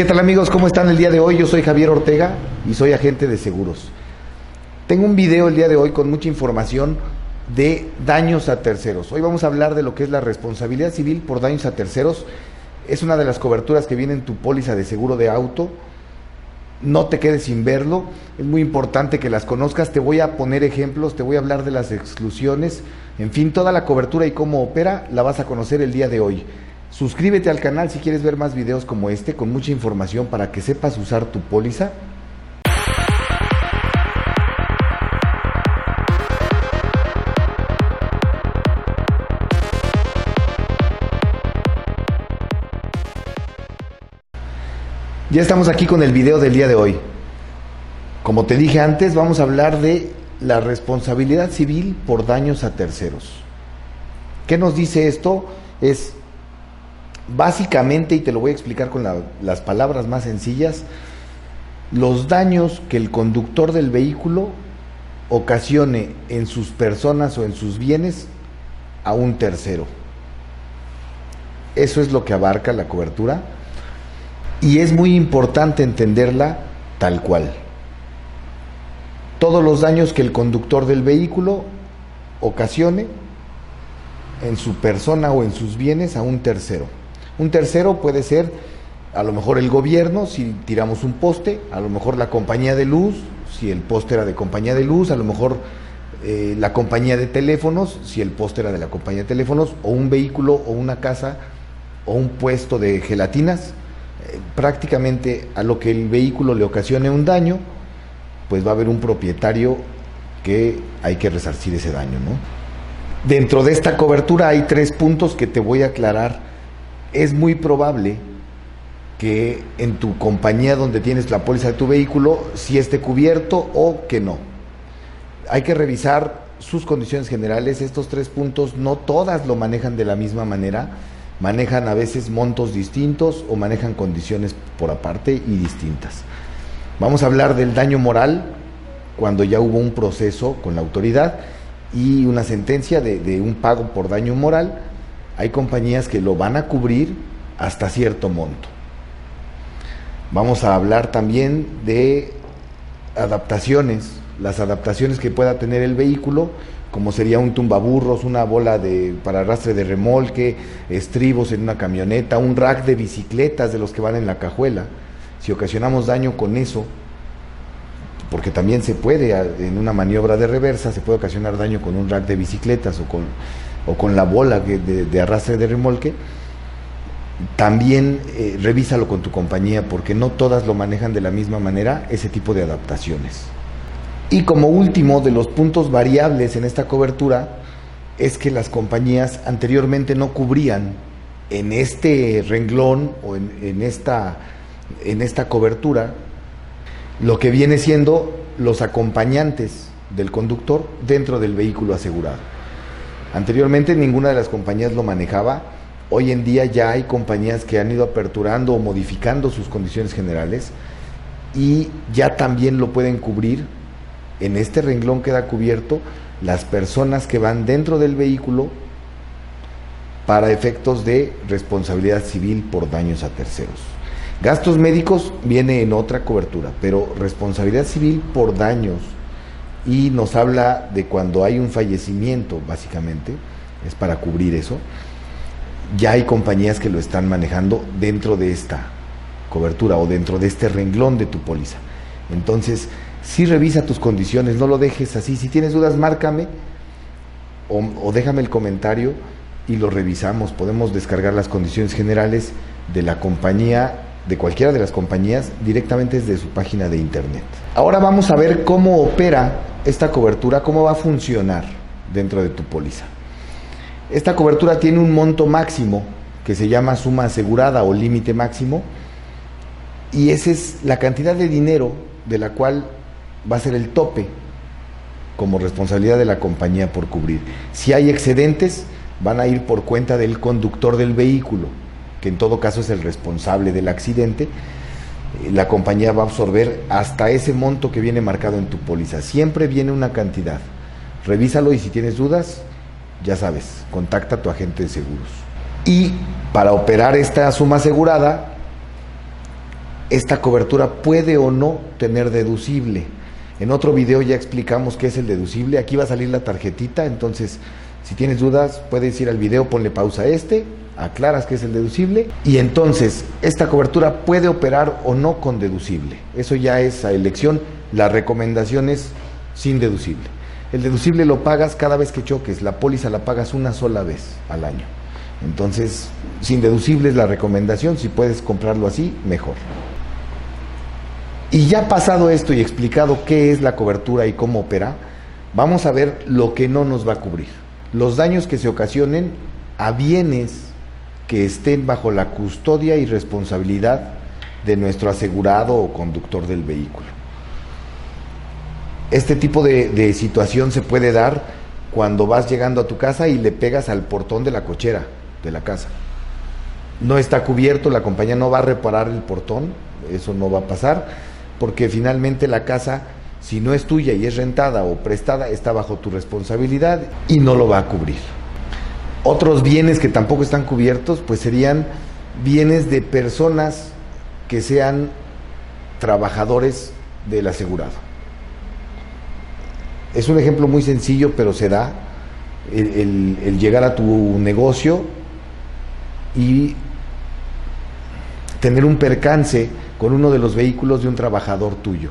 ¿Qué tal amigos? ¿Cómo están el día de hoy? Yo soy Javier Ortega y soy agente de seguros. Tengo un video el día de hoy con mucha información de daños a terceros. Hoy vamos a hablar de lo que es la responsabilidad civil por daños a terceros. Es una de las coberturas que viene en tu póliza de seguro de auto. No te quedes sin verlo. Es muy importante que las conozcas. Te voy a poner ejemplos, te voy a hablar de las exclusiones. En fin, toda la cobertura y cómo opera la vas a conocer el día de hoy. Suscríbete al canal si quieres ver más videos como este con mucha información para que sepas usar tu póliza. Ya estamos aquí con el video del día de hoy. Como te dije antes, vamos a hablar de la responsabilidad civil por daños a terceros. ¿Qué nos dice esto? Es básicamente, y te lo voy a explicar con la, las palabras más sencillas, los daños que el conductor del vehículo ocasione en sus personas o en sus bienes a un tercero. Eso es lo que abarca la cobertura y es muy importante entenderla tal cual. Todos los daños que el conductor del vehículo ocasione en su persona o en sus bienes a un tercero. Un tercero puede ser a lo mejor el gobierno si tiramos un poste, a lo mejor la compañía de luz, si el poste era de compañía de luz, a lo mejor eh, la compañía de teléfonos, si el poste era de la compañía de teléfonos, o un vehículo o una casa o un puesto de gelatinas. Eh, prácticamente a lo que el vehículo le ocasione un daño, pues va a haber un propietario que hay que resarcir ese daño, ¿no? Dentro de esta cobertura hay tres puntos que te voy a aclarar. Es muy probable que en tu compañía donde tienes la póliza de tu vehículo, si esté cubierto o que no. Hay que revisar sus condiciones generales. Estos tres puntos no todas lo manejan de la misma manera. Manejan a veces montos distintos o manejan condiciones por aparte y distintas. Vamos a hablar del daño moral cuando ya hubo un proceso con la autoridad y una sentencia de, un pago por daño moral, hay compañías que lo van a cubrir hasta cierto monto. Vamos a hablar también de adaptaciones, las adaptaciones que pueda tener el vehículo, como sería un tumbaburros, una bola de, para arrastre de remolque, estribos en una camioneta, un rack de bicicletas de los que van en la cajuela. Si ocasionamos daño con eso, porque también se puede, en una maniobra de reversa, se puede ocasionar daño con un rack de bicicletas o con, o con la bola de, arrastre de remolque, también eh, revísalo con tu compañía, porque no todas lo manejan de la misma manera, ese tipo de adaptaciones. Y como último de los puntos variables en esta cobertura, es que las compañías anteriormente no cubrían en este renglón o en esta, en esta cobertura lo que viene siendo los acompañantes del conductor dentro del vehículo asegurado. Anteriormente ninguna de las compañías lo manejaba, hoy en día ya hay compañías que han ido aperturando o modificando sus condiciones generales y ya también lo pueden cubrir. En este renglón queda cubierto las personas que van dentro del vehículo para efectos de responsabilidad civil por daños a terceros. Gastos médicos viene en otra cobertura, pero responsabilidad civil por daños y nos habla de cuando hay un fallecimiento, básicamente, es para cubrir eso. Ya hay compañías que lo están manejando dentro de esta cobertura o dentro de este renglón de tu póliza. Entonces, si revisa tus condiciones, no lo dejes así. Si tienes dudas, márcame o, o déjame el comentario y lo revisamos. Podemos descargar las condiciones generales de la compañía de cualquiera de las compañías directamente desde su página de internet. Ahora vamos a ver cómo opera esta cobertura, cómo va a funcionar dentro de tu póliza. Esta cobertura tiene un monto máximo que se llama suma asegurada o límite máximo Y esa es la cantidad de dinero de la cual va a ser el tope como responsabilidad de la compañía por cubrir. Si hay excedentes, van a ir por cuenta del conductor del vehículo, que en todo caso es el responsable del accidente. Eh, la compañía va a absorber hasta ese monto que viene marcado en tu póliza. Siempre viene una cantidad. Revísalo y si tienes dudas, ya sabes, contacta a tu agente de seguros. Y para operar esta suma asegurada, esta cobertura puede o no tener deducible. En otro video ya explicamos qué es el deducible. Aquí va a salir la tarjetita, entonces si tienes dudas puedes ir al video, ponle pausa a este, aclaras qué es el deducible y entonces esta cobertura puede operar o no con deducible. Eso ya es a elección. La recomendación es sin deducible. El deducible lo pagas cada vez que choques, la póliza la pagas una sola vez al año. Entonces, sin deducible es la recomendación, si puedes comprarlo así, mejor. Y ya pasado esto y explicado qué es la cobertura y cómo opera, vamos a ver lo que no nos va a cubrir. Los daños que se ocasionen a bienes que estén bajo la custodia y responsabilidad de nuestro asegurado o conductor del vehículo. Este tipo de, de, situación se puede dar cuando vas llegando a tu casa y le pegas al portón de la cochera de la casa. No está cubierto, la compañía no va a reparar el portón, eso no va a pasar porque finalmente la casa, si no es tuya y es rentada o prestada, está bajo tu responsabilidad y no lo va a cubrir. Otros bienes que tampoco están cubiertos, pues serían bienes de personas que sean trabajadores del asegurado. Es un ejemplo muy sencillo, pero se da el, llegar a tu negocio y tener un percance con uno de los vehículos de un trabajador tuyo.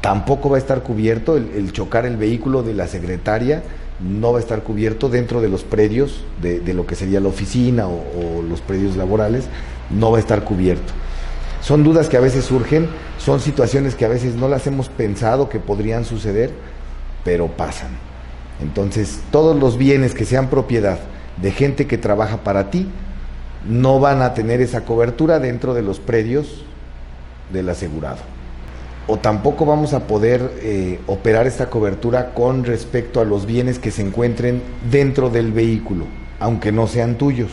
Tampoco va a estar cubierto el, el chocar el vehículo de la secretaria, no va a estar cubierto dentro de los predios de, lo que sería la oficina o los predios laborales, no va a estar cubierto. Son dudas que a veces surgen, son situaciones que a veces no las hemos pensado que podrían suceder, pero pasan. Entonces, todos los bienes que sean propiedad de gente que trabaja para ti, no van a tener esa cobertura dentro de los predios del asegurado. O tampoco vamos a poder eh, operar esta cobertura con respecto a los bienes que se encuentren dentro del vehículo, aunque no sean tuyos.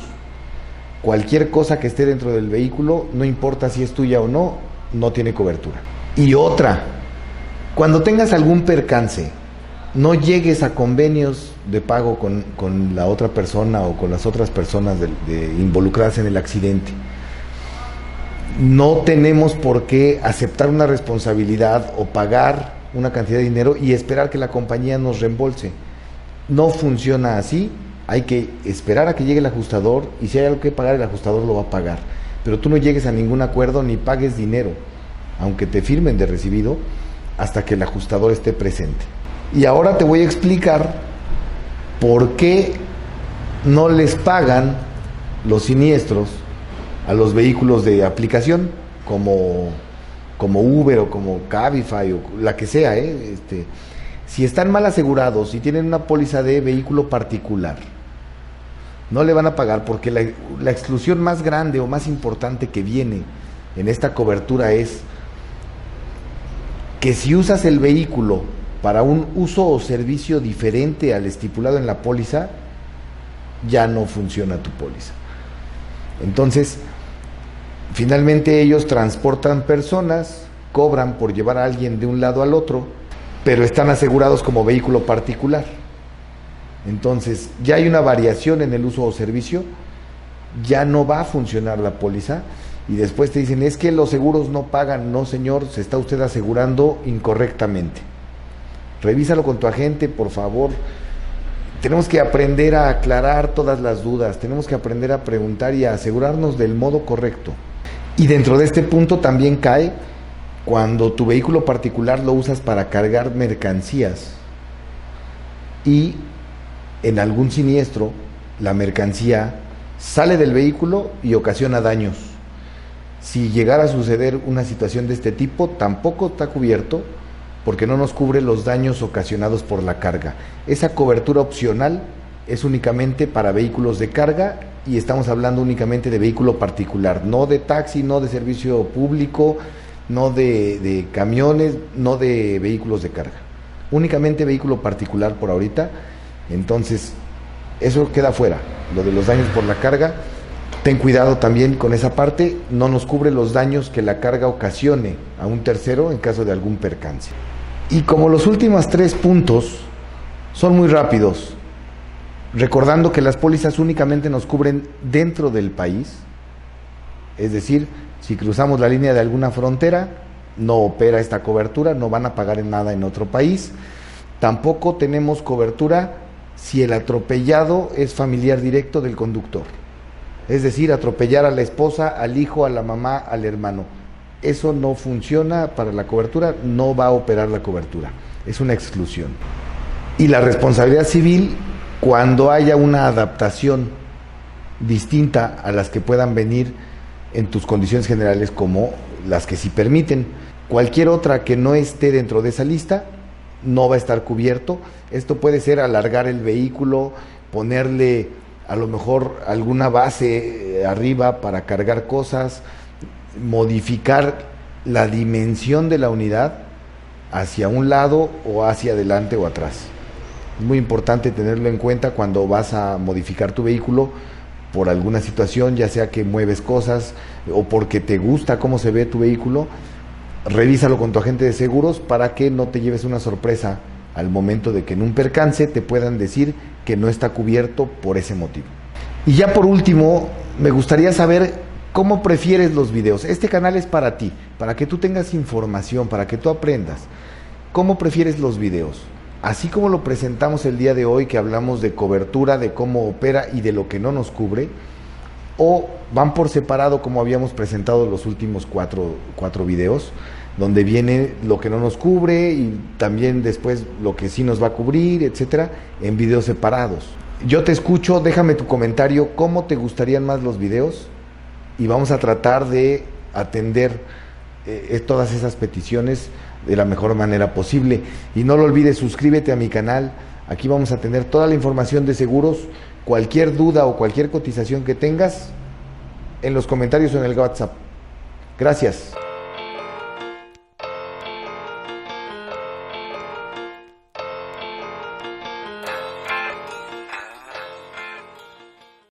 Cualquier cosa que esté dentro del vehículo, no importa si es tuya o no, no tiene cobertura. Y otra, cuando tengas algún percance, no llegues a convenios de pago con, con la otra persona o con las otras personas involucradas en el accidente no tenemos por qué aceptar una responsabilidad o pagar una cantidad de dinero y esperar que la compañía nos reembolse. No funciona así, hay que esperar a que llegue el ajustador y si hay algo que pagar, el ajustador lo va a pagar. Pero tú no llegues a ningún acuerdo ni pagues dinero, aunque te firmen de recibido, hasta que el ajustador esté presente. Y ahora te voy a explicar por qué no les pagan los siniestros a los vehículos de aplicación como, como Uber o como Cabify o la que sea, ¿eh? este, si están mal asegurados y tienen una póliza de vehículo particular, no le van a pagar porque la exclusión más grande o más importante que viene en esta cobertura es que si usas el vehículo para un uso o servicio diferente al estipulado en la póliza, ya no funciona tu póliza. Entonces, finalmente ellos transportan personas, cobran por llevar a alguien de un lado al otro, pero están asegurados como vehículo particular. Entonces, ya hay una variación en el uso o servicio, ya no va a funcionar la póliza y después te dicen, es que los seguros no pagan, no señor, se está usted asegurando incorrectamente. Revísalo con tu agente, por favor. Tenemos que aprender a aclarar todas las dudas, tenemos que aprender a preguntar y a asegurarnos del modo correcto. Y dentro de este punto también cae cuando tu vehículo particular lo usas para cargar mercancías y en algún siniestro la mercancía sale del vehículo y ocasiona daños. Si llegara a suceder una situación de este tipo, tampoco está cubierto porque no nos cubre los daños ocasionados por la carga. Esa cobertura opcional es únicamente para vehículos de carga y estamos hablando únicamente de vehículo particular, no de taxi, no de servicio público, no de, camiones, no de vehículos de carga. Únicamente vehículo particular por ahorita. Entonces, eso queda fuera. Lo de los daños por la carga, ten cuidado también con esa parte, no nos cubre los daños que la carga ocasione a un tercero en caso de algún percance. Y como los últimos tres puntos son muy rápidos, recordando que las pólizas únicamente nos cubren dentro del país, es decir, si cruzamos la línea de alguna frontera, no opera esta cobertura, no van a pagar en nada en otro país. Tampoco tenemos cobertura si el atropellado es familiar directo del conductor. Es decir, atropellar a la esposa, al hijo, a la mamá, al hermano. Eso no funciona para la cobertura, no va a operar la cobertura. Es una exclusión. Y la responsabilidad civil cuando haya una adaptación distinta a las que puedan venir en tus condiciones generales como las que sí permiten. Cualquier otra que no esté dentro de esa lista no va a estar cubierto. Esto puede ser alargar el vehículo, ponerle a lo mejor alguna base eh, arriba para cargar cosas, modificar la dimensión de la unidad hacia un lado o hacia adelante o atrás. Es muy importante tenerlo en cuenta cuando vas a modificar tu vehículo por alguna situación, ya sea que mueves cosas o porque te gusta cómo se ve tu vehículo, revísalo con tu agente de seguros para que no te lleves una sorpresa al momento de que en un percance te puedan decir que no está cubierto por ese motivo. Y ya por último, me gustaría saber cómo prefieres los videos. Este canal es para ti, para que tú tengas información, para que tú aprendas. ¿Cómo prefieres los videos? Así como lo presentamos el día de hoy, que hablamos de cobertura, de cómo opera y de lo que no nos cubre, o van por separado como habíamos presentado los últimos cuatro, cuatro videos, donde viene lo que no nos cubre y también después lo que sí nos va a cubrir, etcétera, en videos separados. Yo te escucho, déjame tu comentario, cómo te gustarían más los videos y vamos a tratar de atender eh, todas esas peticiones de la mejor manera posible. Y no lo olvides, suscríbete a mi canal. Aquí vamos a tener toda la información de seguros. Cualquier duda o cualquier cotización que tengas, en los comentarios o en el WhatsApp. Gracias.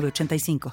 85